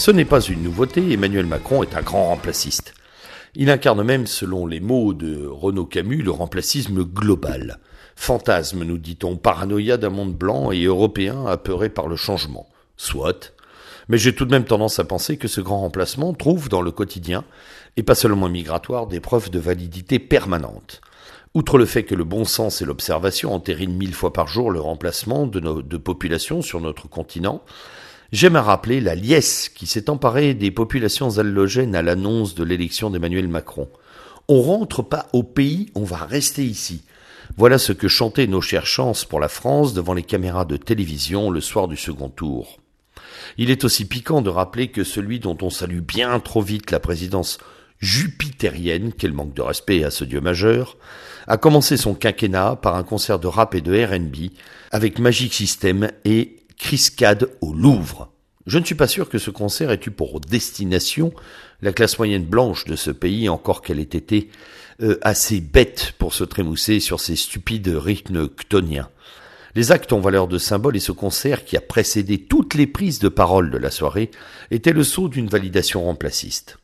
Ce n'est pas une nouveauté, Emmanuel Macron est un grand remplaciste. Il incarne même, selon les mots de Renaud Camus, le remplacisme global. Fantasme, nous dit-on, paranoïa d'un monde blanc et européen apeuré par le changement. Soit. Mais j'ai tout de même tendance à penser que ce grand remplacement trouve dans le quotidien, et pas seulement migratoire, des preuves de validité permanente. Outre le fait que le bon sens et l'observation entérinent mille fois par jour le remplacement de, de populations sur notre continent, J'aime à rappeler la liesse qui s'est emparée des populations allogènes à l'annonce de l'élection d'Emmanuel Macron. On rentre pas au pays, on va rester ici. Voilà ce que chantaient nos chères chances pour la France devant les caméras de télévision le soir du second tour. Il est aussi piquant de rappeler que celui dont on salue bien trop vite la présidence jupitérienne, quel manque de respect à ce dieu majeur, a commencé son quinquennat par un concert de rap et de R&B avec Magic System et Criscade au Louvre. Je ne suis pas sûr que ce concert ait eu pour destination la classe moyenne blanche de ce pays, encore qu'elle ait été euh, assez bête pour se trémousser sur ces stupides rythmes ctoniens. Les actes ont valeur de symbole et ce concert qui a précédé toutes les prises de parole de la soirée était le saut d'une validation remplaciste.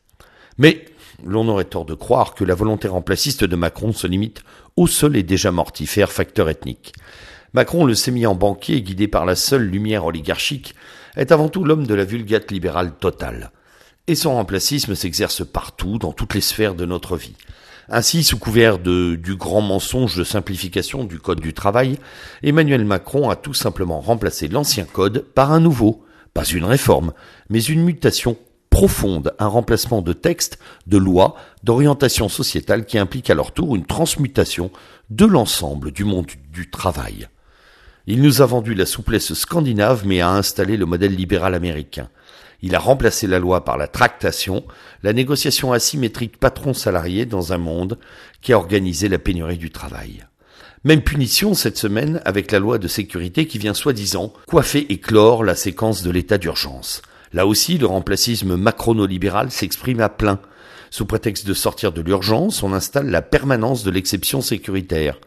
Mais l'on aurait tort de croire que la volonté remplaciste de Macron se limite au seul et déjà mortifère facteur ethnique. Macron, le sémillant banquier guidé par la seule lumière oligarchique, est avant tout l'homme de la vulgate libérale totale. Et son remplacisme s'exerce partout, dans toutes les sphères de notre vie. Ainsi, sous couvert du grand mensonge de simplification du Code du travail, Emmanuel Macron a tout simplement remplacé l'ancien Code par un nouveau, pas une réforme, mais une mutation profonde, un remplacement de textes, de lois, d'orientation sociétale qui implique à leur tour une transmutation de l'ensemble du monde du travail. Il nous a vendu la souplesse scandinave mais a installé le modèle libéral américain. Il a remplacé la loi par la tractation, la négociation asymétrique patron-salarié dans un monde qui a organisé la pénurie du travail. Même punition cette semaine avec la loi de sécurité qui vient soi-disant coiffer et clore la séquence de l'état d'urgence. Là aussi, le remplacisme macronolibéral s'exprime à plein. Sous prétexte de sortir de l'urgence, on installe la permanence de l'exception sécuritaire.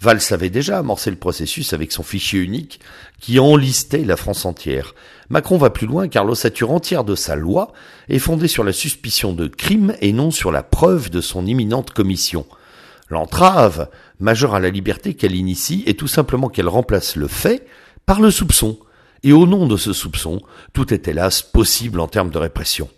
Valls avait déjà amorcé le processus avec son fichier unique qui enlistait la France entière. Macron va plus loin car l'ossature entière de sa loi est fondée sur la suspicion de crime et non sur la preuve de son imminente commission. L'entrave majeure à la liberté qu'elle initie est tout simplement qu'elle remplace le fait par le soupçon. Et au nom de ce soupçon, tout est hélas possible en termes de répression.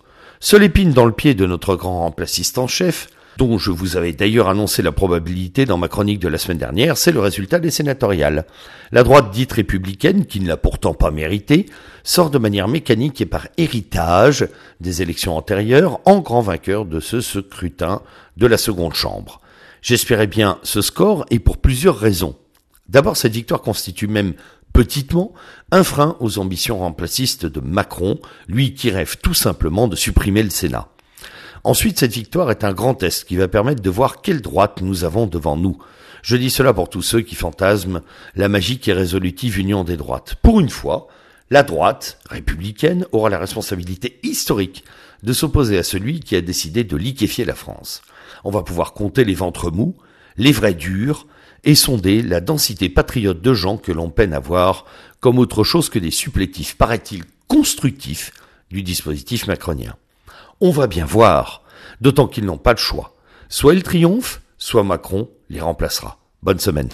Seule épine dans le pied de notre grand remplaciste en chef, dont je vous avais d'ailleurs annoncé la probabilité dans ma chronique de la semaine dernière, c'est le résultat des sénatoriales. La droite dite républicaine, qui ne l'a pourtant pas mérité, sort de manière mécanique et par héritage des élections antérieures en grand vainqueur de ce scrutin de la seconde chambre. J'espérais bien ce score et pour plusieurs raisons. D'abord, cette victoire constitue même petitement un frein aux ambitions remplacistes de Macron, lui qui rêve tout simplement de supprimer le Sénat. Ensuite, cette victoire est un grand test qui va permettre de voir quelle droite nous avons devant nous. Je dis cela pour tous ceux qui fantasment la magique et résolutive union des droites. Pour une fois, la droite républicaine aura la responsabilité historique de s'opposer à celui qui a décidé de liquéfier la France. On va pouvoir compter les ventres mous, les vrais durs, et sonder la densité patriote de gens que l'on peine à voir comme autre chose que des supplétifs, paraît-il, constructifs du dispositif macronien. On va bien voir, d'autant qu'ils n'ont pas le choix. Soit ils triomphent, soit Macron les remplacera. Bonne semaine.